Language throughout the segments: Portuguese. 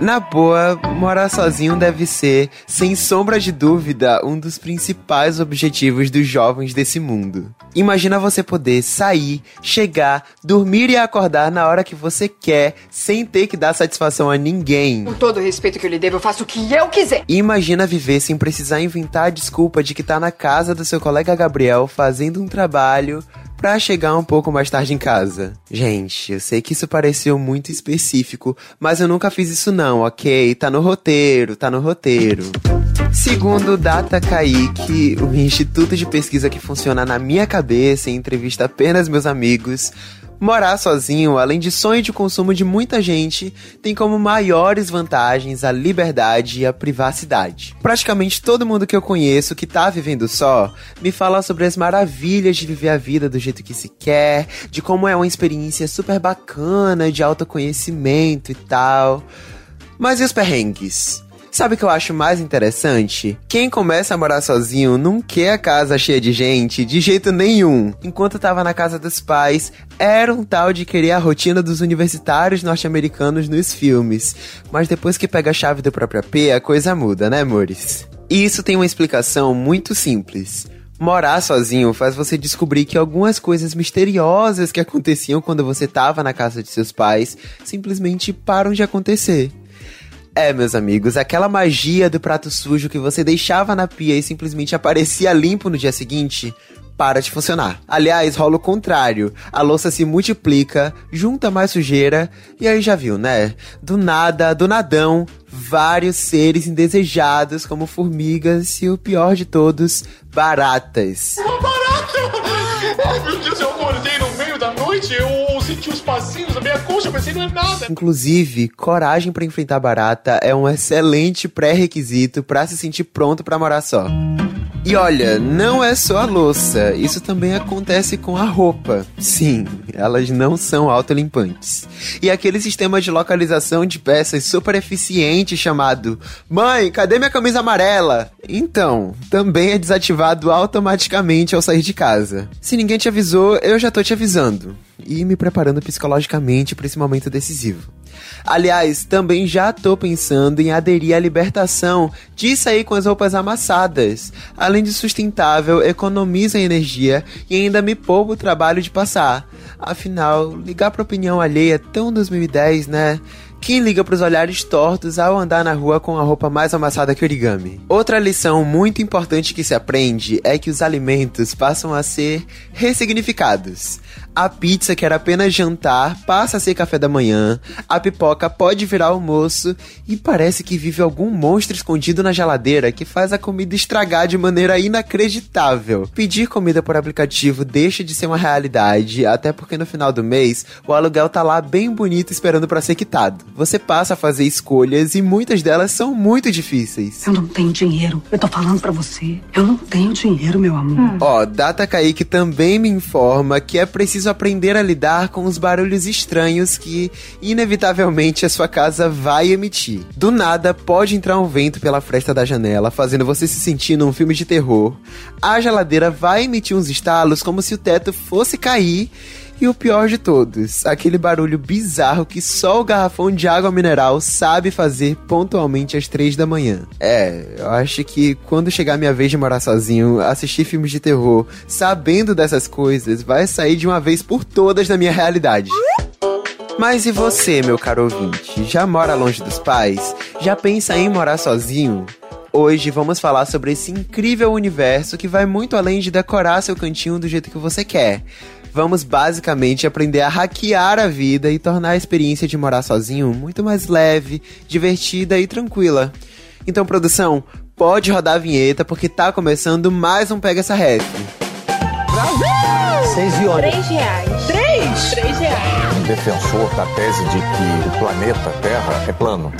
Na boa, morar sozinho deve ser, sem sombra de dúvida, um dos principais objetivos dos jovens desse mundo. Imagina você poder sair, chegar, dormir e acordar na hora que você quer, sem ter que dar satisfação a ninguém. Com todo o respeito que eu lhe devo, eu faço o que eu quiser. Imagina viver sem precisar inventar a desculpa de que tá na casa do seu colega Gabriel fazendo um trabalho para chegar um pouco mais tarde em casa. Gente, eu sei que isso pareceu muito específico, mas eu nunca fiz isso não, ok? Tá no roteiro, tá no roteiro. Segundo Data Kaique, o instituto de pesquisa que funciona na minha cabeça e entrevista apenas meus amigos, Morar sozinho, além de sonho de consumo de muita gente, tem como maiores vantagens a liberdade e a privacidade. Praticamente todo mundo que eu conheço que tá vivendo só me fala sobre as maravilhas de viver a vida do jeito que se quer, de como é uma experiência super bacana de autoconhecimento e tal. Mas e os perrengues? Sabe o que eu acho mais interessante? Quem começa a morar sozinho não quer a casa cheia de gente de jeito nenhum. Enquanto tava na casa dos pais, era um tal de querer a rotina dos universitários norte-americanos nos filmes. Mas depois que pega a chave do próprio AP, a coisa muda, né, amores? E isso tem uma explicação muito simples. Morar sozinho faz você descobrir que algumas coisas misteriosas que aconteciam quando você estava na casa de seus pais simplesmente param de acontecer. É, meus amigos, aquela magia do prato sujo que você deixava na pia e simplesmente aparecia limpo no dia seguinte, para de funcionar. Aliás, rola o contrário. A louça se multiplica, junta mais sujeira, e aí já viu, né? Do nada, do nadão, vários seres indesejados, como formigas e o pior de todos, baratas. Uma barata! Ai, meu Deus, eu acordei no meio da noite, eu senti os passinhos não é nada. Inclusive, coragem para enfrentar barata é um excelente pré-requisito para se sentir pronto para morar só. E olha, não é só a louça, isso também acontece com a roupa. Sim, elas não são autolimpantes. E aquele sistema de localização de peças super eficiente chamado Mãe, cadê minha camisa amarela? Então, também é desativado automaticamente ao sair de casa. Se ninguém te avisou, eu já tô te avisando e me preparando psicologicamente para esse momento decisivo. Aliás, também já tô pensando em aderir à libertação de sair com as roupas amassadas. Além de sustentável, economiza energia e ainda me poupa o trabalho de passar. Afinal, ligar pra opinião alheia é tão 2010, né? Quem liga para os olhares tortos ao andar na rua com a roupa mais amassada que origami? Outra lição muito importante que se aprende é que os alimentos passam a ser ressignificados. A pizza, que era apenas jantar, passa a ser café da manhã. A pipoca pode virar almoço. E parece que vive algum monstro escondido na geladeira que faz a comida estragar de maneira inacreditável. Pedir comida por aplicativo deixa de ser uma realidade, até porque no final do mês o aluguel tá lá bem bonito esperando para ser quitado. Você passa a fazer escolhas e muitas delas são muito difíceis. Eu não tenho dinheiro. Eu tô falando para você. Eu não tenho dinheiro, meu amor. Ó, oh, Data Kaique também me informa que é preciso preciso aprender a lidar com os barulhos estranhos que, inevitavelmente, a sua casa vai emitir. Do nada, pode entrar um vento pela fresta da janela, fazendo você se sentir num filme de terror. A geladeira vai emitir uns estalos como se o teto fosse cair e o pior de todos, aquele barulho bizarro que só o garrafão de água mineral sabe fazer pontualmente às três da manhã. É, eu acho que quando chegar a minha vez de morar sozinho, assistir filmes de terror, sabendo dessas coisas, vai sair de uma vez por todas da minha realidade. Mas e você, meu caro ouvinte? Já mora longe dos pais? Já pensa em morar sozinho? Hoje vamos falar sobre esse incrível universo que vai muito além de decorar seu cantinho do jeito que você quer vamos basicamente aprender a hackear a vida e tornar a experiência de morar sozinho muito mais leve, divertida e tranquila. Então, produção, pode rodar a vinheta porque tá começando mais um Pega essa Ref. Brasil! Seis e Três reais. Três? Três reais. Defensor da tese de que o planeta Terra é plano.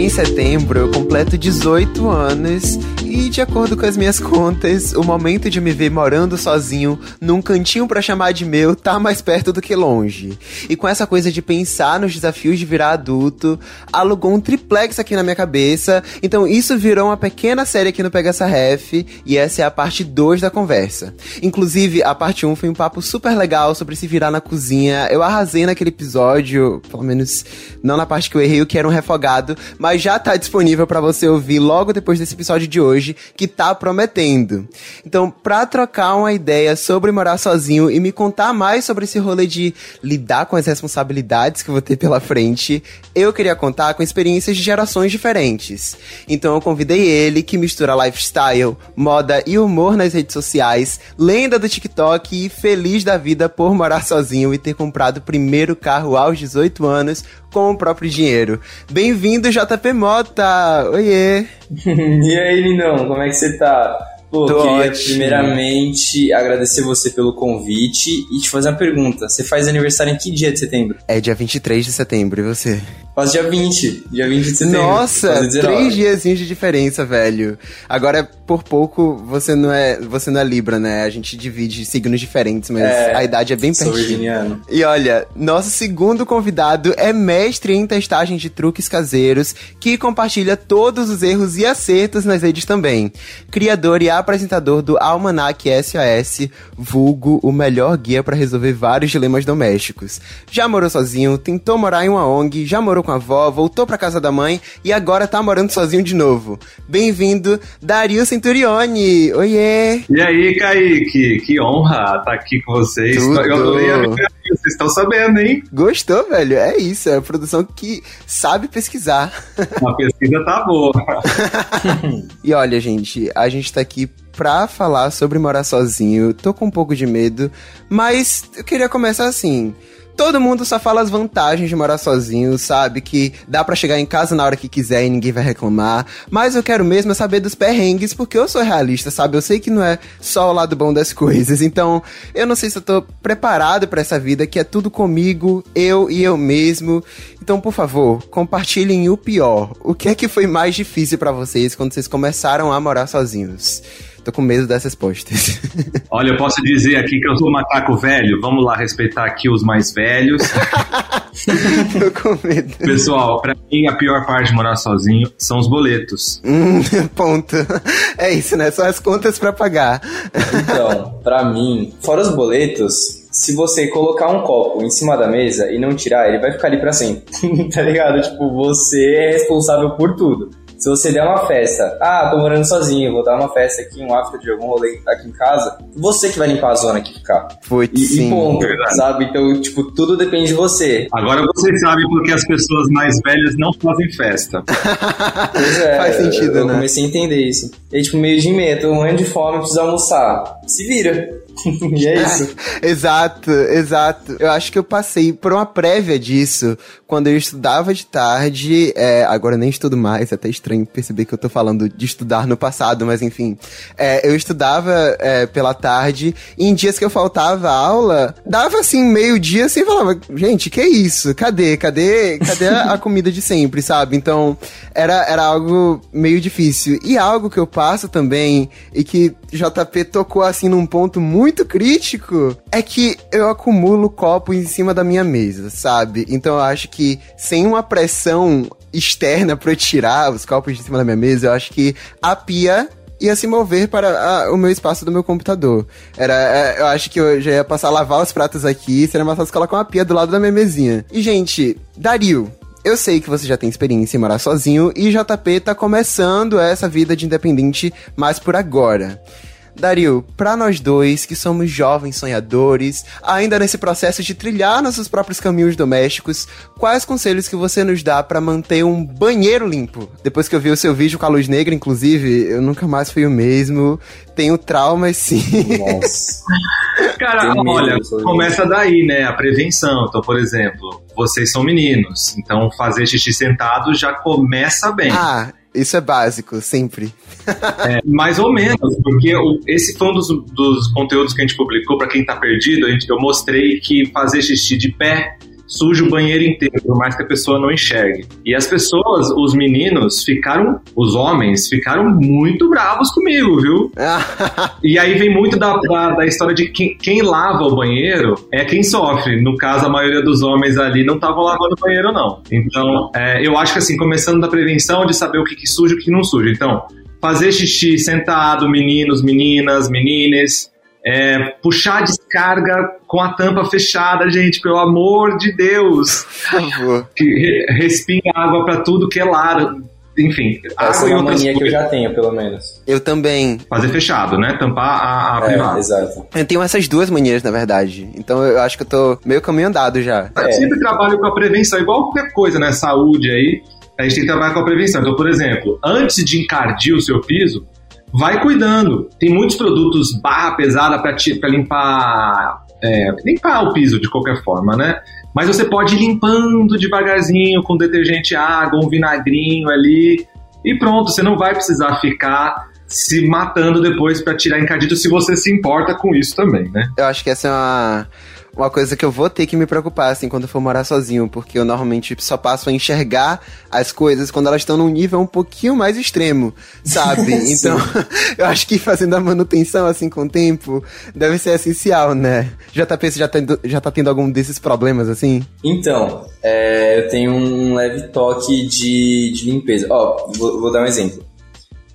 Em setembro eu completo 18 anos e, de acordo com as minhas contas, o momento de me ver morando sozinho num cantinho para chamar de meu tá mais perto do que longe. E com essa coisa de pensar nos desafios de virar adulto, alugou um tripé triplex aqui na minha cabeça. Então isso virou uma pequena série aqui no Pega essa Ref e essa é a parte 2 da conversa. Inclusive, a parte 1 um foi um papo super legal sobre se virar na cozinha. Eu arrasei naquele episódio, pelo menos não na parte que eu errei, o que era um refogado, mas já tá disponível para você ouvir logo depois desse episódio de hoje, que tá prometendo. Então, pra trocar uma ideia sobre morar sozinho e me contar mais sobre esse rolê de lidar com as responsabilidades que eu vou ter pela frente, eu queria contar com experiências de gerações diferentes. Então eu convidei ele, que mistura lifestyle, moda e humor nas redes sociais, lenda do TikTok e feliz da vida por morar sozinho e ter comprado o primeiro carro aos 18 anos com o próprio dinheiro. Bem-vindo, JP Mota! Oiê! e aí, Linão, como é que você tá? Pô, Tô queria ótimo. primeiramente agradecer você pelo convite e te fazer uma pergunta. Você faz aniversário em que dia de setembro? É dia 23 de setembro, e você? Faz dia 20, dia 20 de setembro. Nossa, Faz 19. três diazinhos de diferença, velho. Agora, por pouco, você não é, você não é Libra, né? A gente divide signos diferentes, mas É, a idade é bem Sou pertinho. virginiano. E olha, nosso segundo convidado é mestre em testagem de truques caseiros, que compartilha todos os erros e acertos nas redes também. Criador e apresentador do Almanac SOS, vulgo o melhor guia para resolver vários dilemas domésticos. Já morou sozinho, tentou morar em uma ONG, já morou com a avó, voltou pra casa da mãe e agora tá morando sozinho de novo. Bem-vindo, Dario Centurione! Oiê! E aí, Kaique, que honra estar aqui com vocês. Tudo. Eu adorei a vocês estão sabendo, hein? Gostou, velho? É isso, é a produção que sabe pesquisar. A pesquisa tá boa. E olha, gente, a gente tá aqui pra falar sobre morar sozinho. Tô com um pouco de medo, mas eu queria começar assim. Todo mundo só fala as vantagens de morar sozinho, sabe? Que dá pra chegar em casa na hora que quiser e ninguém vai reclamar. Mas eu quero mesmo é saber dos perrengues, porque eu sou realista, sabe? Eu sei que não é só o lado bom das coisas. Então, eu não sei se eu tô preparado pra essa vida que é tudo comigo, eu e eu mesmo. Então, por favor, compartilhem o pior. O que é que foi mais difícil pra vocês quando vocês começaram a morar sozinhos? Tô com medo dessas respostas. Olha, eu posso dizer aqui que eu sou um macaco velho. Vamos lá respeitar aqui os mais velhos. Tô com medo. Pessoal, pra mim a pior parte de morar sozinho são os boletos. Hum, ponto. É isso, né? Só as contas pra pagar. Então, pra mim, fora os boletos, se você colocar um copo em cima da mesa e não tirar, ele vai ficar ali pra sempre. tá ligado? Tipo, você é responsável por tudo. Se você der uma festa, ah, tô morando sozinho, vou dar uma festa aqui, um after de algum rolê aqui em casa, você que vai limpar a zona que ficar. Putz, E, e sim. ponto, verdade. sabe? Então, tipo, tudo depende de você. Agora vocês sabem porque as pessoas mais velhas não fazem festa. Pois é, Faz sentido, eu né? comecei a entender isso. E aí, tipo, meio de meia, tô morrendo de fome, preciso almoçar. Se vira. e é isso. Exato, exato. Eu acho que eu passei por uma prévia disso quando eu estudava de tarde. é, agora eu nem estudo mais, é até estranho perceber que eu tô falando de estudar no passado, mas enfim. É, eu estudava é, pela tarde e em dias que eu faltava aula, dava assim meio-dia assim e falava: gente, que isso? Cadê? Cadê? Cadê a, a comida de sempre, sabe? Então era, era algo meio difícil. E algo que eu passo também e que JP tocou assim num ponto muito crítico é que eu acumulo copo em cima da minha mesa, sabe? Então eu acho que sem uma pressão externa pra eu tirar os copos de cima da minha mesa, eu acho que a pia ia se mover para ah, o meu espaço do meu computador. Era, é, eu acho que eu já ia passar a lavar os pratos aqui, seria mais fácil colocar uma pia do lado da minha mesinha. E, gente, Dario, eu sei que você já tem experiência em morar sozinho e JP tá começando essa vida de independente mais por agora. Dario, pra nós dois que somos jovens sonhadores, ainda nesse processo de trilhar nossos próprios caminhos domésticos, quais conselhos que você nos dá pra manter um banheiro limpo? Depois que eu vi o seu vídeo com a luz negra, inclusive, eu nunca mais fui o mesmo. Tenho traumas sim. Nossa. Cara, olha, começa daí, né? A prevenção. Então, por exemplo, vocês são meninos, então fazer xixi sentado já começa bem. ah, isso é básico, sempre. É, mais ou menos, porque esse foi um dos, dos conteúdos que a gente publicou para quem tá perdido. A gente, eu mostrei que fazer xixi de pé suja o banheiro inteiro, por mais que a pessoa não enxergue. E as pessoas, os meninos, ficaram, os homens, ficaram muito bravos comigo, viu? e aí vem muito da, da, da história de quem, quem, lava o banheiro é quem sofre. No caso, a maioria dos homens ali não estavam lavando o banheiro, não. Então, é, eu acho que assim, começando da prevenção, de saber o que, que suja e o que não suja. Então, fazer xixi sentado, meninos, meninas, menines, é, puxar a descarga com a tampa fechada, gente, pelo amor de Deus. Por favor. Que respinga água para tudo que é lar. Enfim, essa é uma mania que eu já tenho, pelo menos. Eu também. Fazer fechado, né? Tampar a, a é, privada. Exato. Eu tenho essas duas manias, na verdade. Então eu acho que eu tô meio caminho andado já. Eu é. sempre trabalho com a prevenção, igual qualquer coisa, né? Saúde aí. A gente tem que trabalhar com a prevenção. Então, por exemplo, antes de encardir o seu piso, vai cuidando. Tem muitos produtos barra pesada para limpar, é, limpar o piso de qualquer forma, né? Mas você pode ir limpando devagarzinho com detergente água, um vinagrinho ali e pronto. Você não vai precisar ficar se matando depois para tirar encardido se você se importa com isso também, né? Eu acho que essa é uma uma coisa que eu vou ter que me preocupar, assim, quando eu for morar sozinho, porque eu normalmente só passo a enxergar as coisas quando elas estão num nível um pouquinho mais extremo, sabe? então, eu acho que fazendo a manutenção, assim, com o tempo, deve ser essencial, né? JP, você já tá, já tá tendo algum desses problemas, assim? Então, é, eu tenho um leve toque de, de limpeza. Ó, vou, vou dar um exemplo.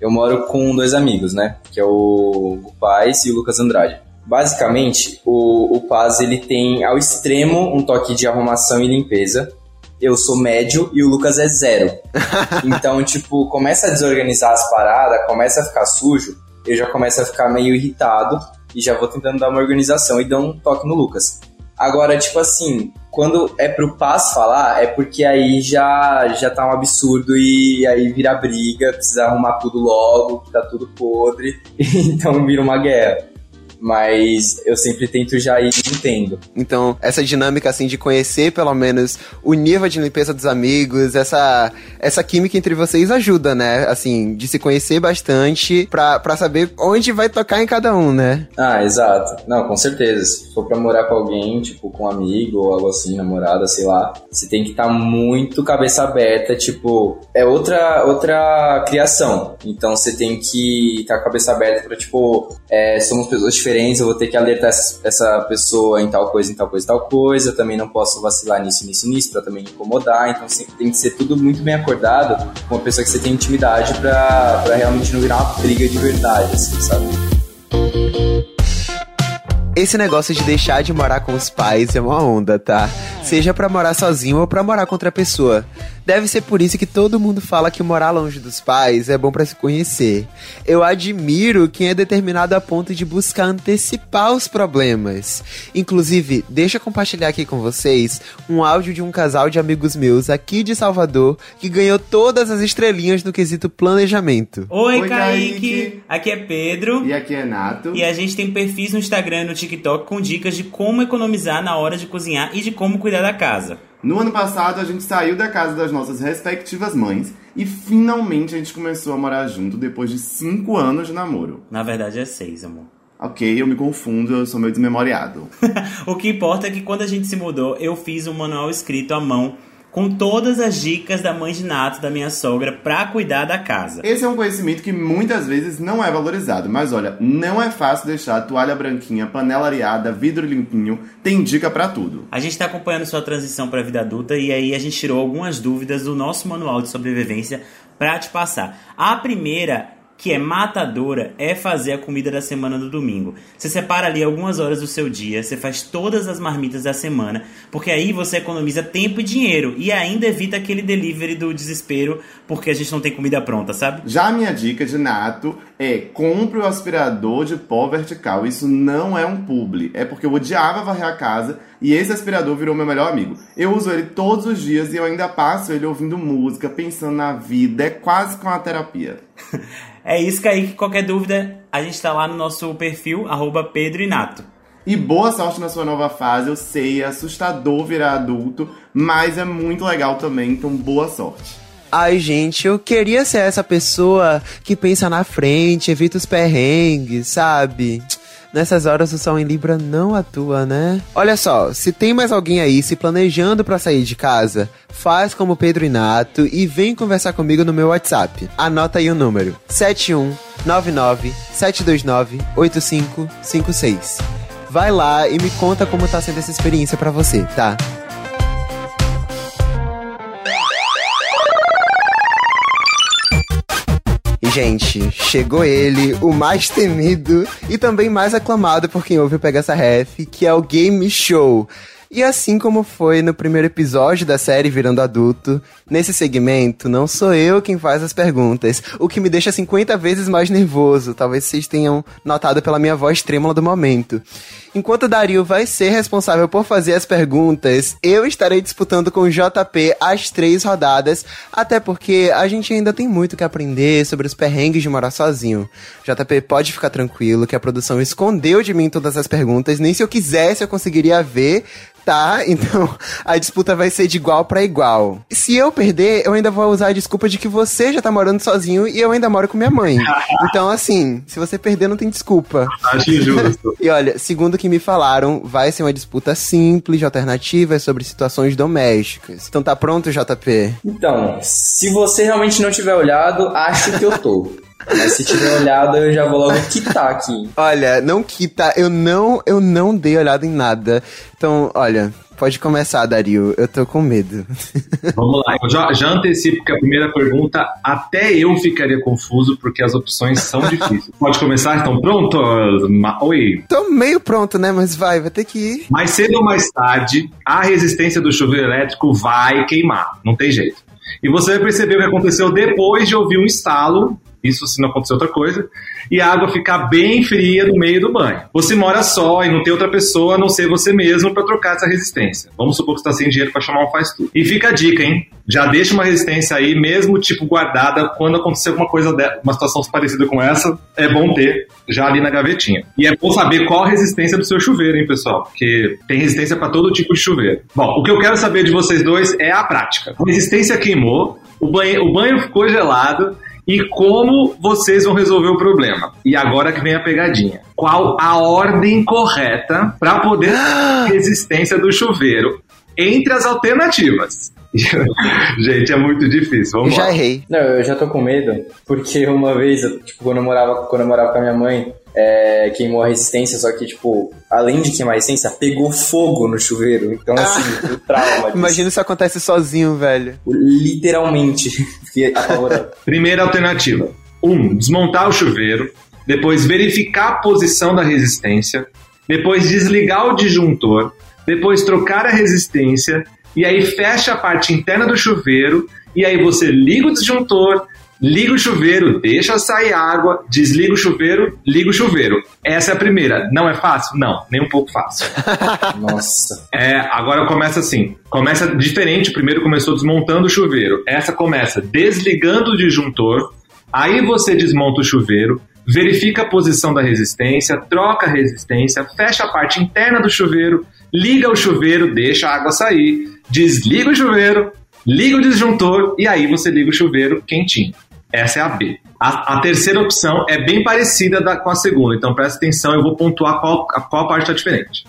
Eu moro com dois amigos, né? Que é o, o Paz e o Lucas Andrade. Basicamente, o, o Paz ele tem ao extremo um toque de arrumação e limpeza. Eu sou médio e o Lucas é zero. então, tipo, começa a desorganizar as paradas, começa a ficar sujo, eu já começo a ficar meio irritado e já vou tentando dar uma organização e dar um toque no Lucas. Agora, tipo assim, quando é pro Paz falar, é porque aí já, já tá um absurdo e aí vira briga, precisa arrumar tudo logo, que tá tudo podre, então vira uma guerra mas eu sempre tento já ir entendo. Então, essa dinâmica assim de conhecer pelo menos o nível de limpeza dos amigos, essa essa química entre vocês ajuda, né? Assim, de se conhecer bastante pra, pra saber onde vai tocar em cada um, né? Ah, exato. Não, com certeza. Se for pra morar com alguém, tipo, com um amigo ou algo assim, namorada, sei lá, você tem que estar tá muito cabeça aberta, tipo, é outra outra criação. Então você tem que estar tá com a cabeça aberta pra, tipo, é, somos pessoas diferentes eu vou ter que alertar essa pessoa em tal coisa, em tal coisa, em tal coisa. Eu também não posso vacilar nisso, nisso, nisso, pra também incomodar. Então tem que ser tudo muito bem acordado com uma pessoa que você tem intimidade pra realmente não virar uma briga de verdade, assim, sabe? Esse negócio de deixar de morar com os pais é uma onda, tá? Seja para morar sozinho ou para morar com outra pessoa. Deve ser por isso que todo mundo fala que morar longe dos pais é bom para se conhecer. Eu admiro quem é determinado a ponto de buscar antecipar os problemas. Inclusive, deixa eu compartilhar aqui com vocês um áudio de um casal de amigos meus aqui de Salvador que ganhou todas as estrelinhas no quesito planejamento. Oi, Oi Kaique. Kaique! Aqui é Pedro. E aqui é Nato. E a gente tem perfis no Instagram e no TikTok com dicas de como economizar na hora de cozinhar e de como cuidar da casa. No ano passado, a gente saiu da casa das nossas respectivas mães e finalmente a gente começou a morar junto depois de cinco anos de namoro. Na verdade, é seis, amor. Ok, eu me confundo, eu sou meio desmemoriado. o que importa é que quando a gente se mudou, eu fiz um manual escrito à mão com todas as dicas da mãe de Nato, da minha sogra, para cuidar da casa. Esse é um conhecimento que muitas vezes não é valorizado, mas olha, não é fácil deixar toalha branquinha, panela areada, vidro limpinho, tem dica para tudo. A gente está acompanhando sua transição para a vida adulta e aí a gente tirou algumas dúvidas do nosso manual de sobrevivência para te passar. A primeira que é matadora é fazer a comida da semana do domingo. Você separa ali algumas horas do seu dia, você faz todas as marmitas da semana, porque aí você economiza tempo e dinheiro e ainda evita aquele delivery do desespero porque a gente não tem comida pronta, sabe? Já a minha dica de nato é compre o aspirador de pó vertical. Isso não é um publi, é porque eu odiava varrer a casa e esse aspirador virou meu melhor amigo. Eu uso ele todos os dias e eu ainda passo ele ouvindo música, pensando na vida, é quase como uma terapia. É isso, Kaique. Qualquer dúvida, a gente tá lá no nosso perfil, arroba Pedro Inato. E boa sorte na sua nova fase. Eu sei, é assustador virar adulto, mas é muito legal também, então boa sorte. Ai, gente, eu queria ser essa pessoa que pensa na frente, evita os perrengues, sabe? Nessas horas o sol em Libra não atua, né? Olha só, se tem mais alguém aí se planejando para sair de casa, faz como Pedro Inato e vem conversar comigo no meu WhatsApp. Anota aí o número: 7199 729 8556. Vai lá e me conta como tá sendo essa experiência para você, tá? Gente, chegou ele, o mais temido e também mais aclamado por quem ouve o Pega essa Ref, que é o Game Show. E assim como foi no primeiro episódio da série Virando Adulto, nesse segmento não sou eu quem faz as perguntas, o que me deixa 50 vezes mais nervoso, talvez vocês tenham notado pela minha voz trêmula do momento. Enquanto Dario vai ser responsável por fazer as perguntas, eu estarei disputando com o JP as três rodadas, até porque a gente ainda tem muito que aprender sobre os perrengues de morar sozinho. JP pode ficar tranquilo que a produção escondeu de mim todas as perguntas, nem se eu quisesse eu conseguiria ver tá? Então a disputa vai ser de igual para igual. Se eu perder, eu ainda vou usar a desculpa de que você já tá morando sozinho e eu ainda moro com minha mãe. Então, assim, se você perder, não tem desculpa. Acho injusto. e olha, segundo o que me falaram, vai ser uma disputa simples, de alternativas sobre situações domésticas. Então tá pronto, JP? Então, se você realmente não tiver olhado, acho que eu tô. Mas se tiver olhado, eu já vou logo quitar aqui. Olha, não quita, eu não, eu não dei olhada em nada. Então, olha, pode começar, Dario. Eu tô com medo. Vamos lá, eu já, já antecipo que a primeira pergunta, até eu ficaria confuso, porque as opções são difíceis. Pode começar? Estão prontos? Ma- Oi. Tô meio pronto, né? Mas vai, vai ter que ir. Mais cedo ou mais tarde, a resistência do chuveiro elétrico vai queimar. Não tem jeito. E você vai perceber o que aconteceu depois de ouvir um estalo. Isso se não acontecer outra coisa. E a água ficar bem fria no meio do banho. Você mora só e não tem outra pessoa a não ser você mesmo para trocar essa resistência. Vamos supor que você está sem dinheiro para chamar um faz tudo. E fica a dica, hein? Já deixa uma resistência aí, mesmo tipo guardada, quando acontecer alguma coisa, uma situação parecida com essa, é bom ter já ali na gavetinha. E é bom saber qual a resistência do seu chuveiro, hein, pessoal? Porque tem resistência para todo tipo de chuveiro. Bom, o que eu quero saber de vocês dois é a prática. A resistência queimou, o banho, o banho ficou gelado. E como vocês vão resolver o problema? E agora que vem a pegadinha. Qual a ordem correta para poder resistência do chuveiro entre as alternativas? Gente, é muito difícil. Vamos já lá. errei. Não, eu já tô com medo, porque uma vez, eu, tipo, quando eu morava, quando eu morava com a minha mãe, é, queimou a resistência, só que, tipo, além de queimar a resistência, pegou fogo no chuveiro. Então, assim, o trauma. disso. Imagina se acontece sozinho, velho. Literalmente. Fiquei apavorado. Primeira alternativa: 1. Um, desmontar o chuveiro. Depois, verificar a posição da resistência. Depois, desligar o disjuntor. Depois, trocar a resistência. E aí, fecha a parte interna do chuveiro. E aí, você liga o disjuntor. Liga o chuveiro, deixa sair água, desliga o chuveiro, liga o chuveiro. Essa é a primeira. Não é fácil? Não, nem um pouco fácil. Nossa. É, agora começa assim. Começa diferente. Primeiro começou desmontando o chuveiro. Essa começa desligando o disjuntor. Aí você desmonta o chuveiro, verifica a posição da resistência, troca a resistência, fecha a parte interna do chuveiro, liga o chuveiro, deixa a água sair, desliga o chuveiro, liga o disjuntor e aí você liga o chuveiro quentinho. Essa é a B. A, a terceira opção é bem parecida da- com a segunda, então presta atenção, eu vou pontuar qual, a qual parte está diferente.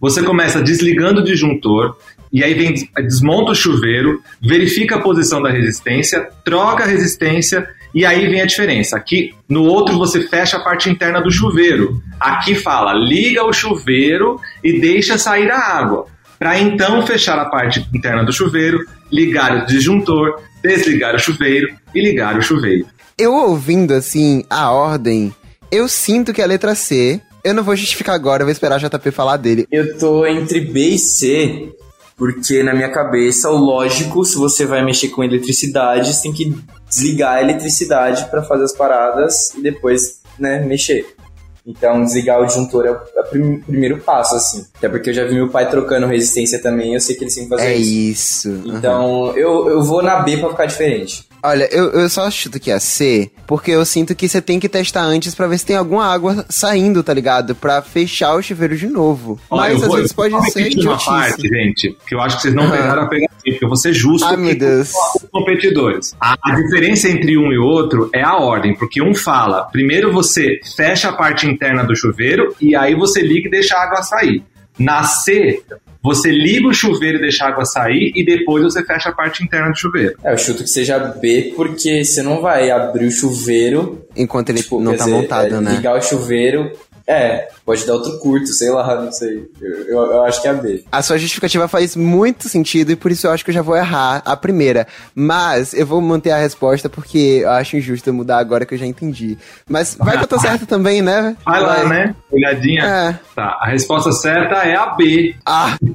Você começa desligando o disjuntor, e aí vem, desmonta o chuveiro, verifica a posição da resistência, troca a resistência, e aí vem a diferença. Aqui, no outro, você fecha a parte interna do chuveiro. Aqui fala, liga o chuveiro e deixa sair a água. Para então fechar a parte interna do chuveiro, ligar o disjuntor, desligar o chuveiro e ligar o chuveiro. Eu ouvindo, assim, a ordem, eu sinto que é a letra C. Eu não vou justificar agora, eu vou esperar a JP falar dele. Eu tô entre B e C, porque na minha cabeça, o lógico, se você vai mexer com eletricidade, você tem que desligar a eletricidade pra fazer as paradas e depois, né, mexer. Então, desligar o disjuntor é o é o prim- primeiro passo, assim. Até porque eu já vi meu pai trocando resistência também, eu sei que ele sempre fazia É isso. isso. Então, eu, eu vou na B pra ficar diferente. Olha, eu, eu só chuto que é C, porque eu sinto que você tem que testar antes pra ver se tem alguma água saindo, tá ligado? Pra fechar o chuveiro de novo. Olha, Mas às vou- vezes pode ser uma parte, gente, que eu acho que vocês não Aham. pegaram a pegadinha, porque eu vou ser justo Ai, meu aqui Deus. com os competidores. A, a diferença entre um e outro é a ordem, porque um fala, primeiro você fecha a parte interna do chuveiro e aí você liga e deixa a água sair. Na C, você liga o chuveiro e deixa a água sair e depois você fecha a parte interna do chuveiro. É, eu chuto que seja B, porque você não vai abrir o chuveiro. Enquanto ele tipo, não tá dizer, montado, é, né? Ligar o chuveiro. É, pode dar outro curto, sei lá, não sei. Eu, eu, eu acho que é a B. A sua justificativa faz muito sentido e por isso eu acho que eu já vou errar a primeira. Mas eu vou manter a resposta porque eu acho injusto eu mudar agora que eu já entendi. Mas vai que eu tô certo também, né? Vai lá, né? Olhadinha. É. Tá, a resposta certa é a B. Ah,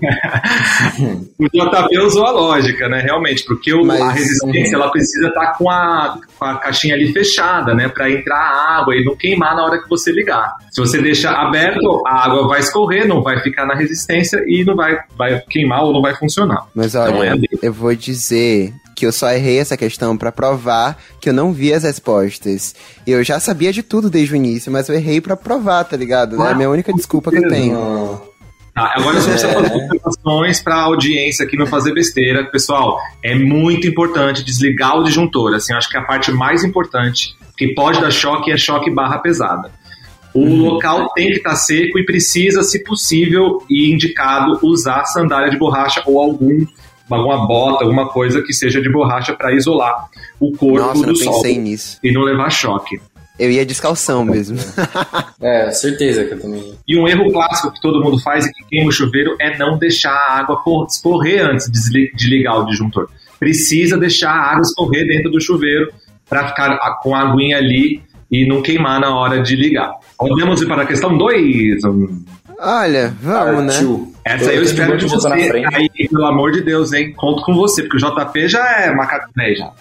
O JP usou a lógica, né? Realmente, porque o- Mas- a resistência ela precisa estar com a, com a caixinha ali fechada, né? Pra entrar a água e não queimar na hora que você ligar. Se você deixar aberto, a água vai escorrer, não vai ficar na resistência e não vai, vai queimar ou não vai funcionar. mas Então é olha, B. eu vou dizer que eu só errei essa questão pra provar que eu não vi as respostas. Eu já sabia de tudo desde o início, mas eu errei pra provar, tá ligado? É a minha única desculpa que eu tenho. Tá, agora você precisa fazer observações para a audiência aqui não fazer besteira. Pessoal, é muito importante desligar o disjuntor. Assim, eu acho que é a parte mais importante. Que pode dar choque é choque barra pesada. O local tem que estar seco e precisa, se possível e indicado, usar sandália de borracha ou algum alguma bota, alguma coisa que seja de borracha para isolar o corpo Nossa, eu do não sol pensei nisso. e não levar choque. Eu ia descalção mesmo. É, certeza que eu também. E um erro clássico que todo mundo faz e que queima o chuveiro é não deixar a água cor- escorrer antes de ligar o disjuntor. Precisa deixar a água escorrer dentro do chuveiro para ficar com a aguinha ali e não queimar na hora de ligar. Podemos ir para a questão 2. Olha, vamos, né? Essa aí eu tô espero de você. Aí, pelo amor de Deus, hein? Conto com você, porque o JP já é macaco velho já.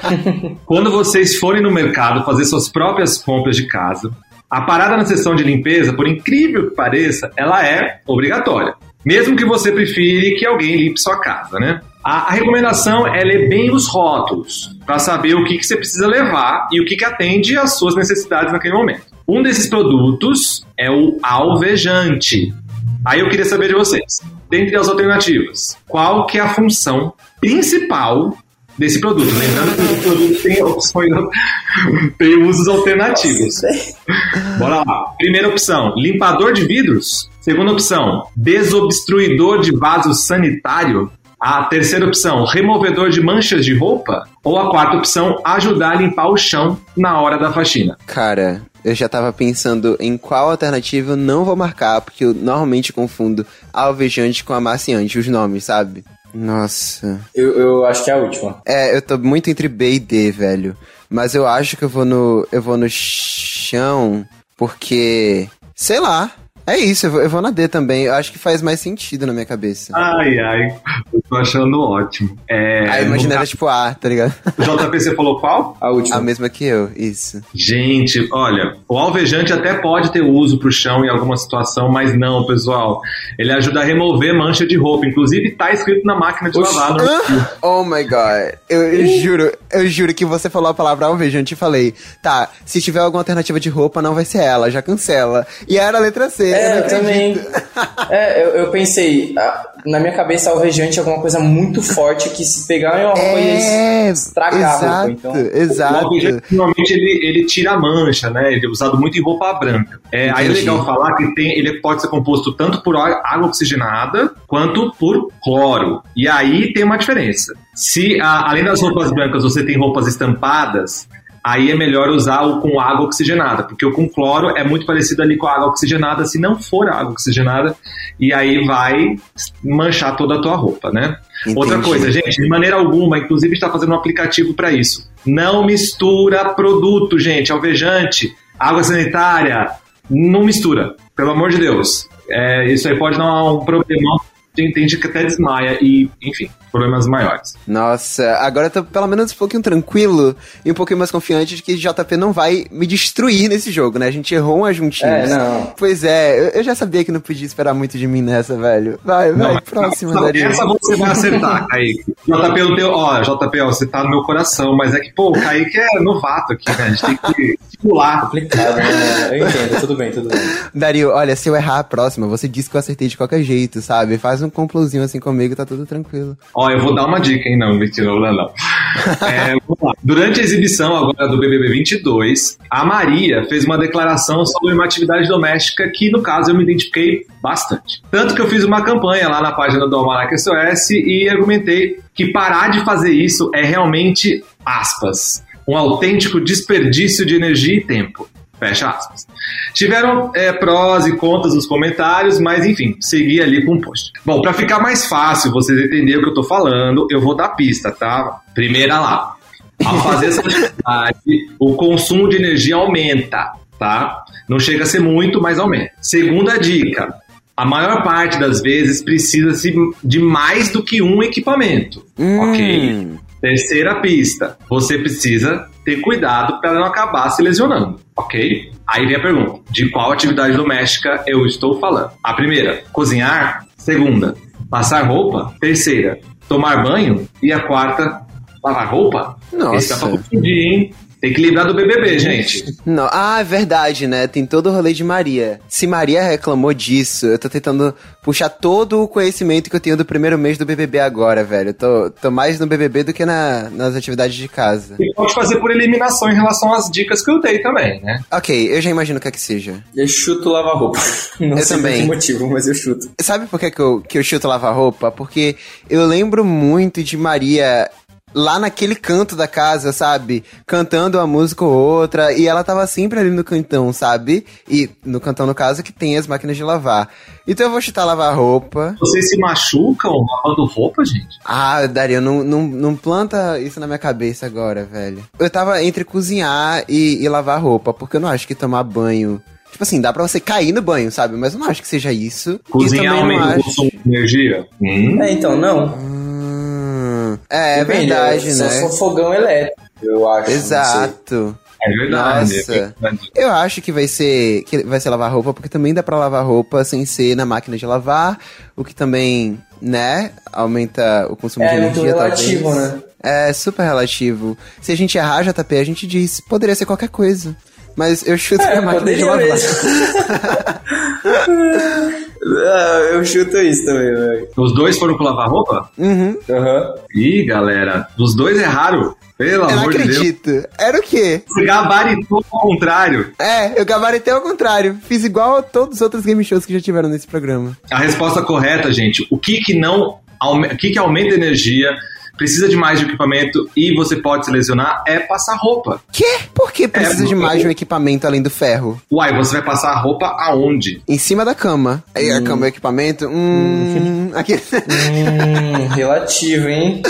Quando vocês forem no mercado fazer suas próprias compras de casa, a parada na seção de limpeza, por incrível que pareça, ela é obrigatória. Mesmo que você prefira que alguém limpe sua casa, né? A, a recomendação é ler bem os rótulos, para saber o que, que você precisa levar e o que, que atende às suas necessidades naquele momento. Um desses produtos é o alvejante. Aí eu queria saber de vocês, dentre as alternativas, qual que é a função principal desse produto? Lembrando que o produto tem opções, tem usos alternativos. Bora lá. Primeira opção, limpador de vidros. Segunda opção, desobstruidor de vaso sanitário. A terceira opção, removedor de manchas de roupa. Ou a quarta opção, ajudar a limpar o chão na hora da faxina. Cara, eu já tava pensando em qual alternativa eu não vou marcar, porque eu normalmente confundo alvejante com amaciante, os nomes, sabe? Nossa. Eu, eu acho que é a última. É, eu tô muito entre B e D, velho. Mas eu acho que eu vou no. Eu vou no chão, porque. Sei lá. É isso, eu vou, eu vou na D também. Eu acho que faz mais sentido na minha cabeça. Ai, ai, eu tô achando ótimo. É, Ah, imagina era tipo A, tá ligado? caso- JP, você falou qual? A última. A mesma que eu, isso. Gente, olha, o alvejante até pode ter uso pro chão em alguma situação, mas não, pessoal. Ele ajuda a remover mancha de roupa. Inclusive, tá escrito na máquina de Oxi. lavar. No... Oh my god. Eu, eu juro, eu juro que você falou a palavra alvejante e falei, tá, se tiver alguma alternativa de roupa, não vai ser ela, já cancela. E era a letra C. eu É, não eu também. É, eu, eu pensei, na minha cabeça, alvejante é alguma coisa muito forte que se pegar em uma roupa É, ia estragar a exato, roupa. Então, O exato. alvejante, normalmente, ele, ele tira a mancha, né? Ele é usado muito em roupa branca. É, aí é legal falar que tem, ele pode ser composto tanto por água oxigenada quanto por cloro. E aí tem uma diferença. Se, a- além das roupas brancas, você tem roupas estampadas, aí é melhor usar o com água oxigenada, porque o com cloro é muito parecido ali com a água oxigenada, se não for água oxigenada, e aí vai manchar toda a tua roupa, né? Outra Entendi. coisa, gente, de maneira alguma, inclusive está fazendo um aplicativo para isso. Não mistura produto, gente, alvejante, água sanitária, não mistura, pelo amor de Deus. É, isso aí pode dar um problema, tem, tem gente que até desmaia e, enfim, problemas maiores. Nossa, agora eu tô pelo menos um pouquinho tranquilo e um pouquinho mais confiante de que JP não vai me destruir nesse jogo, né? A gente errou umas juntinhas. É, não. Pois é, eu, já sabia que não podia esperar muito de mim nessa, velho. Vai, vai, mas próxima, essa, Dario. essa você vai acertar, Kaique. JP, não tem, ó, JP, ó, você tá no meu coração, mas é que, pô, o Kaique é novato aqui, né? A gente tem que estimular. complicado, né? Eu entendo, tudo bem, tudo bem. Dario, olha, se eu errar a próxima, você disse que eu acertei de qualquer jeito, sabe? Faz um complozinho assim comigo, tá tudo tranquilo. Ó, eu vou dar uma dica, hein? Não, mentira, não, não. É, vamos lá. Durante a exibição agora do BBB 22, a Maria fez uma declaração sobre uma atividade doméstica que, no caso, eu me identifiquei bastante. Tanto que eu fiz uma campanha lá na página do Almanac SOS e argumentei que parar de fazer isso é realmente, aspas, um autêntico desperdício de energia e tempo. Fecha aspas. Tiveram é, prós e contras nos comentários, mas enfim, segui ali com o post. Bom, para ficar mais fácil vocês entenderem o que eu tô falando, eu vou dar pista, tá? Primeira lá. Ao fazer essa atividade, o consumo de energia aumenta, tá? Não chega a ser muito, mas aumenta. Segunda dica. A maior parte das vezes precisa-se de mais do que um equipamento, Hum. ok? Terceira pista. Você precisa ter cuidado para não acabar se lesionando, ok? Aí vem a pergunta: de qual atividade doméstica eu estou falando? A primeira, cozinhar. Segunda, passar roupa. Terceira, tomar banho. E a quarta, lavar roupa. Nossa. Esse dá pra confundir, hein? Tem que lembrar do BBB, gente. Não, ah, é verdade, né? Tem todo o rolê de Maria. Se Maria reclamou disso, eu tô tentando puxar todo o conhecimento que eu tenho do primeiro mês do BBB agora, velho. Eu tô, tô mais no BBB do que na, nas atividades de casa. E pode fazer por eliminação em relação às dicas que eu dei também, né? Ok, eu já imagino o que é que seja. Eu chuto lavar roupa. Não Eu sei também. por que motivo, mas eu chuto. Sabe por que, que, eu, que eu chuto lavar roupa? Porque eu lembro muito de Maria lá naquele canto da casa, sabe? Cantando uma música ou outra. E ela tava sempre ali no cantão, sabe? E no cantão, no caso, que tem as máquinas de lavar. Então eu vou chutar lavar roupa. Vocês se machucam lavando roupa, gente? Ah, Dario, não, não, não planta isso na minha cabeça agora, velho. Eu tava entre cozinhar e, e lavar roupa, porque eu não acho que tomar banho. Tipo assim, dá pra você cair no banho, sabe? Mas eu não acho que seja isso. Cozinhar também aumenta o consumo de energia? Hum? É, então, não. É, é verdade, eu né? Só sou fogão elétrico, eu acho. Exato. É verdade. Nossa. é verdade. Eu acho que vai ser que vai ser lavar roupa, porque também dá pra lavar roupa sem ser na máquina de lavar, o que também, né, aumenta o consumo de É muito energia, relativo, talvez. né? É super relativo. Se a gente errar, JP, a gente diz, poderia ser qualquer coisa. Mas eu chuto É, na máquina de lavar. Ah, eu chuto isso também, velho. Os dois foram pro lavar roupa? Uhum. Aham. Ih, galera, os dois erraram. Pelo Eu não amor de Deus. acredito. Era o quê? Você gabaritou ao contrário. É, eu gabaritei ao contrário. Fiz igual a todos os outros game shows que já tiveram nesse programa. A resposta correta, gente, o que que não, o que que aumenta a energia, precisa de mais de equipamento e você pode se lesionar é passar roupa. Quê? Por que precisa de porque- mais de um equipamento além do ferro? Uai, você vai passar a roupa aonde? Em cima da cama. Aí a cama é o equipamento. Hum. Aqui. Hum, relativo, hein?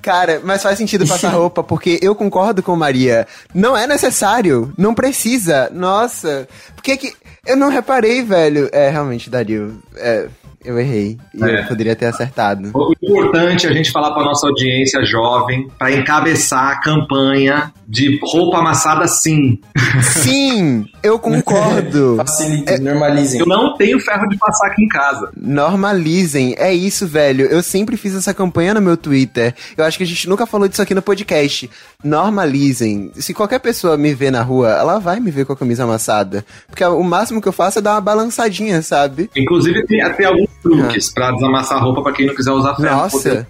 Cara, mas faz sentido passar roupa, porque eu concordo com Maria. Não é necessário. Não precisa. Nossa. Por que que. Eu não reparei, velho. É, realmente, Dario. É. Eu errei. E É. eu poderia ter acertado. O importante é a gente falar para nossa audiência jovem para encabeçar a campanha de roupa amassada sim. Sim, eu concordo. Facilitem, normalizem. Eu não tenho ferro de passar aqui em casa. Normalizem, é isso, velho. Eu sempre fiz essa campanha no meu Twitter. Eu acho que a gente nunca falou disso aqui no podcast. Normalizem. Se qualquer pessoa me ver na rua, ela vai me ver com a camisa amassada. Porque o máximo que eu faço é dar uma balançadinha, sabe? Inclusive tem até alguns truques pra desamassar a roupa pra quem não quiser usar ferro. Nossa.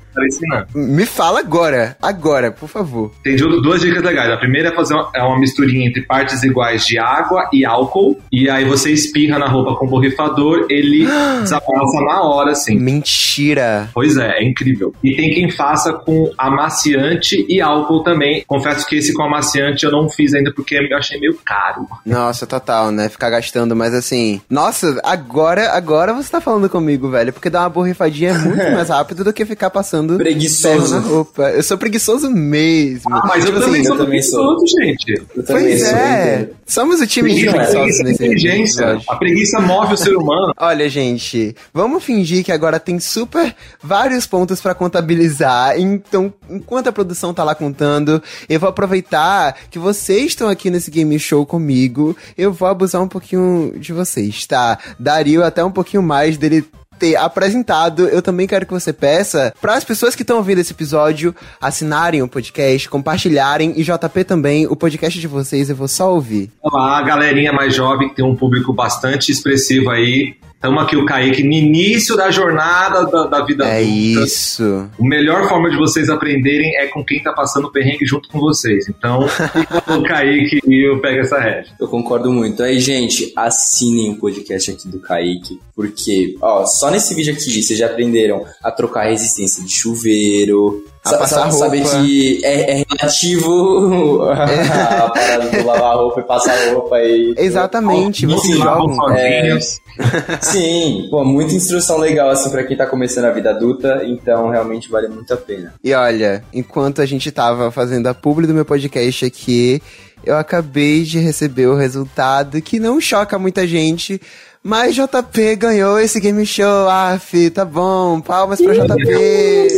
Me fala agora, agora, por favor. Tem du- duas dicas legais. A primeira é fazer uma, é uma misturinha entre partes iguais de água e álcool. E aí você espirra na roupa com o borrifador, ele desamassa na hora, assim. Mentira. Pois é, é incrível. E tem quem faça com amaciante e álcool também. Confesso que esse com amaciante eu não fiz ainda porque eu achei meio caro. Nossa, total, né? Ficar gastando, mas assim. Nossa, agora, agora você tá falando comigo, velho. Porque dar uma borrifadinha é muito mais rápido do que ficar passando Preguiçoso. roupa. Eu sou preguiçoso mesmo. Ah, mas eu Tipo também assim, sou eu também sou. preguiçoso, gente. Eu também Pois sou, é. Somos o time preguiçosos Preguiça é nesse inteligência. episódio. A preguiça move o ser humano. Olha, gente, vamos fingir que agora tem super vários pontos pra contabilizar. Então, enquanto a produção tá lá contando, eu vou aproveitar que vocês estão aqui nesse game show comigo. Eu vou abusar um pouquinho de vocês, tá? Dario até um pouquinho mais dele ter apresentado, eu também quero que você peça para as pessoas que estão ouvindo esse episódio assinarem o podcast, compartilharem e JP também, o podcast de vocês eu vou só ouvir. Olá, galerinha mais jovem, tem um público bastante expressivo aí. Estamos aqui o Kaique no início da jornada da, da vida É adulta. isso. A melhor forma de vocês aprenderem é com quem tá passando perrengue junto com vocês. Então, o Kaique e eu pego essa rede. Eu concordo muito. Aí, gente, assinem o podcast aqui do Kaique, porque, ó, só nesse vídeo aqui vocês já aprenderam a trocar a resistência de chuveiro, A sa- passar sa- saber roupa. que é, é relativo a parada do lavar roupa e passar roupa e... Exatamente, Não vocês jogam. sozinhos. Sim, pô, muita instrução legal, assim, pra quem tá começando a vida adulta, então realmente vale muito a pena. E olha, enquanto a gente tava fazendo a publi do meu podcast aqui, eu acabei de receber o resultado que não choca muita gente. Mas JP ganhou esse game show, af, tá bom, palmas pra JP.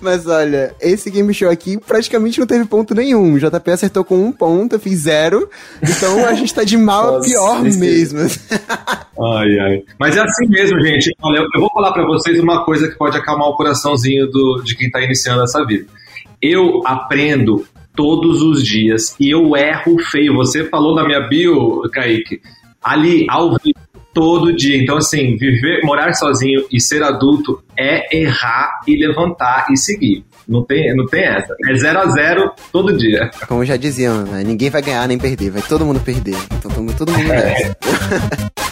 Mas olha, esse game show aqui praticamente não teve ponto nenhum. O JP acertou com um ponto, eu fiz zero. Então a gente tá de mal a pior mesmo. Ai, ai. Mas é assim mesmo, gente. Olha, eu vou falar pra vocês uma coisa que pode acalmar o coraçãozinho do, de quem tá iniciando essa vida. Eu aprendo todos os dias e eu erro feio. Você falou na minha bio, Kaique, ali ao vivo todo dia. Então, assim, viver, morar sozinho e ser adulto é errar e levantar e seguir. Não tem, não tem essa. É zero a zero todo dia. Como já diziam, né? ninguém vai ganhar nem perder, vai todo mundo perder. Então todo, todo mundo nessa.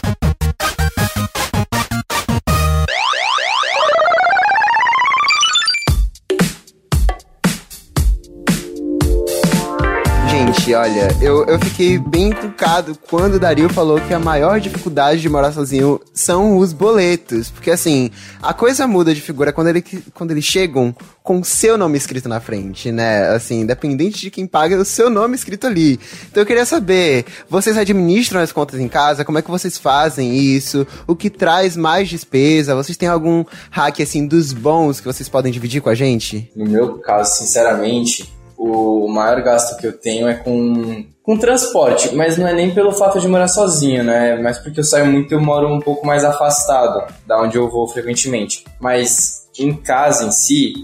Gente, olha, eu, eu fiquei bem encucado quando o Dario falou que a maior dificuldade de morar sozinho são os boletos. Porque assim, a coisa muda de figura quando, ele, quando eles chegam com o seu nome escrito na frente, né? Assim, independente de quem paga, é o seu nome escrito ali. Então eu queria saber, vocês administram as contas em casa? Como é que vocês fazem isso? O que traz mais despesa? Vocês têm algum hack, assim, dos bons que vocês podem dividir com a gente? No meu caso, sinceramente, o maior gasto que eu tenho é com, com transporte, mas não é nem pelo fato de morar sozinho, né? Mas porque eu saio muito e eu moro um pouco mais afastado da onde eu vou frequentemente. Mas em casa em si,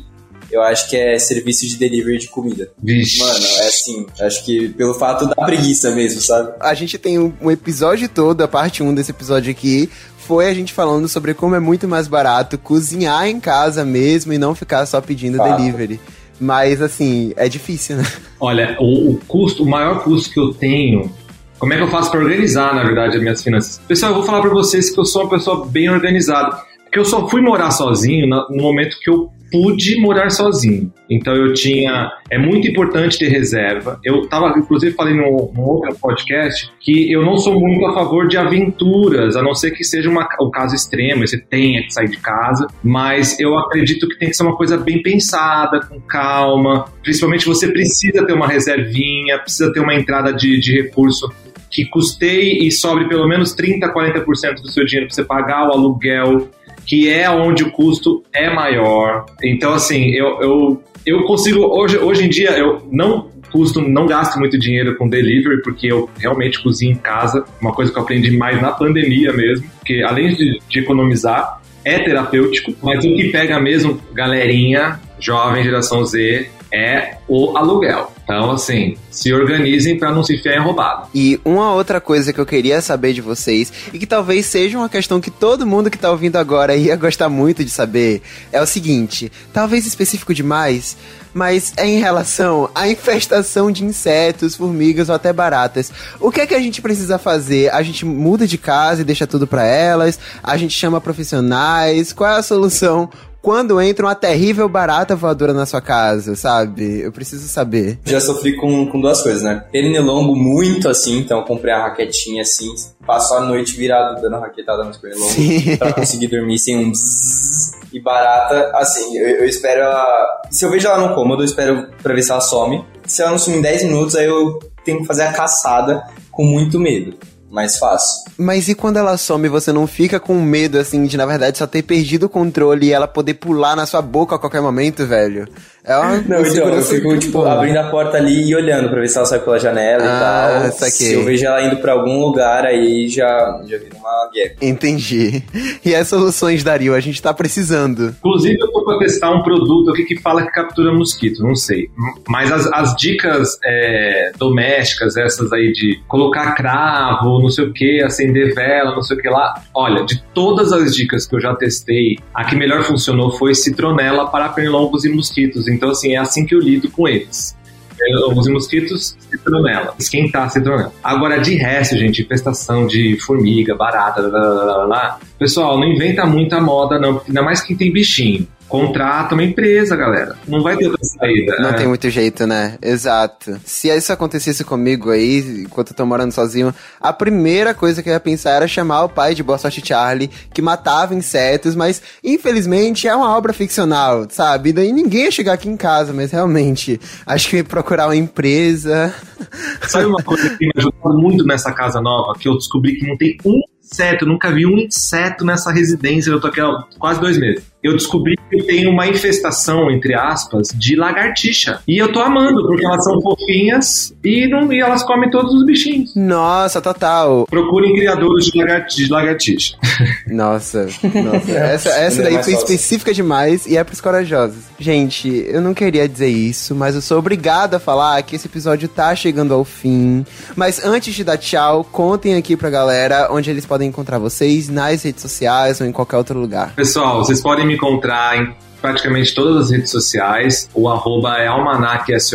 eu acho que é serviço de delivery de comida. Vixe. Mano, é assim, acho que pelo fato da preguiça mesmo, sabe? A gente tem um, um episódio todo, a parte 1 desse episódio aqui, foi a gente falando sobre como é muito mais barato cozinhar em casa mesmo e não ficar só pedindo Fato. delivery. Mas, assim, é difícil, né? Olha, o, o custo, o maior custo que eu tenho. Como é que eu faço para organizar, na verdade, as minhas finanças? Pessoal, eu vou falar para vocês que eu sou uma pessoa bem organizada. Porque eu só fui morar sozinho no momento que eu pude morar sozinho. Então eu tinha. É muito importante ter reserva. Eu tava, inclusive, falei num, num outro podcast que eu não sou muito a favor de aventuras, a não ser que seja uma, um caso extremo, você tenha que sair de casa. Mas eu acredito que tem que ser uma coisa bem pensada, com calma. Principalmente você precisa ter uma reservinha, precisa ter uma entrada de, de recurso que custeie e sobre pelo menos 30, 40% do seu dinheiro para você pagar o aluguel, que é onde o custo é maior. Então, assim, eu, eu, eu consigo. Hoje, hoje em dia, eu não custo, não gasto muito dinheiro com delivery, porque eu realmente cozinho em casa, uma coisa que eu aprendi mais na pandemia mesmo, porque além de, de economizar, é terapêutico, mas o que pega mesmo, galerinha, jovem, geração Z, é o aluguel. Então, assim, se organizem para não se enfiar em roubado. E uma outra coisa que eu queria saber de vocês, e que talvez seja uma questão que todo mundo que tá ouvindo agora ia gostar muito de saber, é o seguinte: talvez específico demais, mas é em relação à infestação de insetos, formigas ou até baratas. O que é que a gente precisa fazer? A gente muda de casa e deixa tudo pra elas? A gente chama profissionais? Qual é a solução? Quando entra uma terrível barata voadora na sua casa, sabe? Eu preciso saber. Já sofri com, com duas coisas, né? Pernilongo muito assim, então eu comprei a raquetinha assim, passo a noite virado dando raquetada nos pernilongos pra conseguir dormir sem um bzzz. E barata, assim, eu, eu espero ela. Se eu vejo ela no cômodo, eu espero pra ver se ela some. Se ela não sumir em 10 minutos, aí eu tenho que fazer a caçada com muito medo. Mais fácil. Mas e quando ela some, você não fica com medo, assim, de na verdade só ter perdido o controle e ela poder pular na sua boca a qualquer momento, velho? É uma Não, então, eu fico, tipo, abrindo a porta ali e olhando pra ver se ela sai pela janela Ah, e tal. saquei. Se eu vejo ela indo pra algum lugar, aí já, já vira uma guerra. Entendi. E as soluções, Dario, a gente tá precisando. Inclusive, eu tô pra testar um produto aqui que fala que captura mosquito, não sei. Mas as, as dicas é, domésticas, essas aí de colocar cravo, não sei o que, acender vela, não sei o que lá. Olha, de todas as dicas que eu já testei, a que melhor funcionou foi citronela para pernilongos e mosquitos. Então, assim, é assim que eu lido com eles. E mosquitos, citronela. Esquentar citronela. Agora, de resto, gente, infestação de formiga, barata, lá, lá, lá, lá. Pessoal, não inventa muita moda, não, porque ainda mais quem tem bichinho. Contrata uma empresa, galera. Não vai ter outra saída. Não É. tem muito jeito, né? Exato. Se isso acontecesse comigo aí, enquanto eu tô morando sozinho, a primeira coisa que eu ia pensar era chamar o pai de Boa Sorte Charlie, que matava insetos, mas infelizmente é uma obra ficcional, sabe? E daí ninguém ia chegar aqui em casa, mas realmente, acho que procurar uma empresa. Sabe uma coisa que me ajudou muito nessa casa nova? Que eu descobri que não tem um inseto, eu nunca vi um inseto nessa residência, eu tô aqui há quase dois meses. Eu descobri que eu tenho uma infestação, entre aspas, de lagartixa. E eu tô amando, porque elas são fofinhas e, não, e elas comem todos os bichinhos. Nossa, total. Procurem criadores de, lagarti- de lagartixa. Nossa, nossa. Essa, essa Ainda daí mais foi específica demais e é pros corajosos. Gente, eu não queria dizer isso, mas eu sou obrigado a falar que esse episódio tá chegando ao fim. Mas antes de dar tchau, contem aqui pra galera onde eles podem encontrar vocês nas redes sociais ou em qualquer outro lugar. Pessoal, vocês podem me encontrar em praticamente todas as redes sociais. O arroba é almanacsos.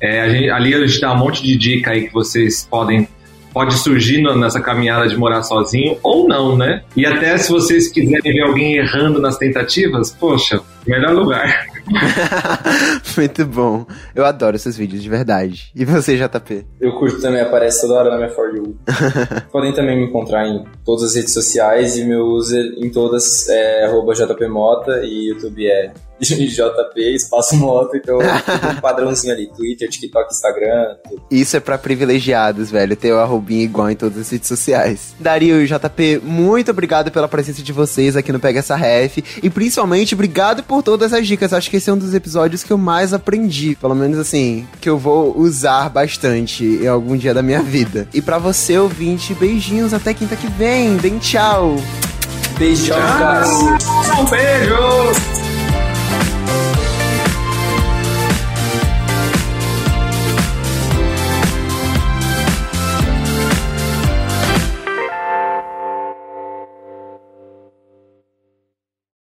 É, a gente, ali a gente dá um monte de dica aí que vocês podem pode surgir nessa caminhada de morar sozinho ou não, né? E até se vocês quiserem ver alguém errando nas tentativas, poxa, melhor lugar. Muito bom. Eu adoro esses vídeos, de verdade. E você, JP? Eu curto também, aparece toda hora na minha For You. Podem também me encontrar em todas as redes sociais e meu user em todas é jpmota e YouTube é JP espaço moto, então um padrãozinho ali, Twitter, TikTok, Instagram, tudo. Isso é pra privilegiados, velho. Ter o arrobinha igual em todas as redes sociais. Dario e JP, muito obrigado pela presença de vocês aqui no Pega Essa Ref. E principalmente, obrigado por todas as dicas. Acho que esse é um dos episódios que eu mais aprendi. Pelo menos assim, que eu vou usar bastante em algum dia da minha vida. E pra você, ouvinte, beijinhos até quinta que vem. Bem tchau! Beijo, tchau, Um beijo!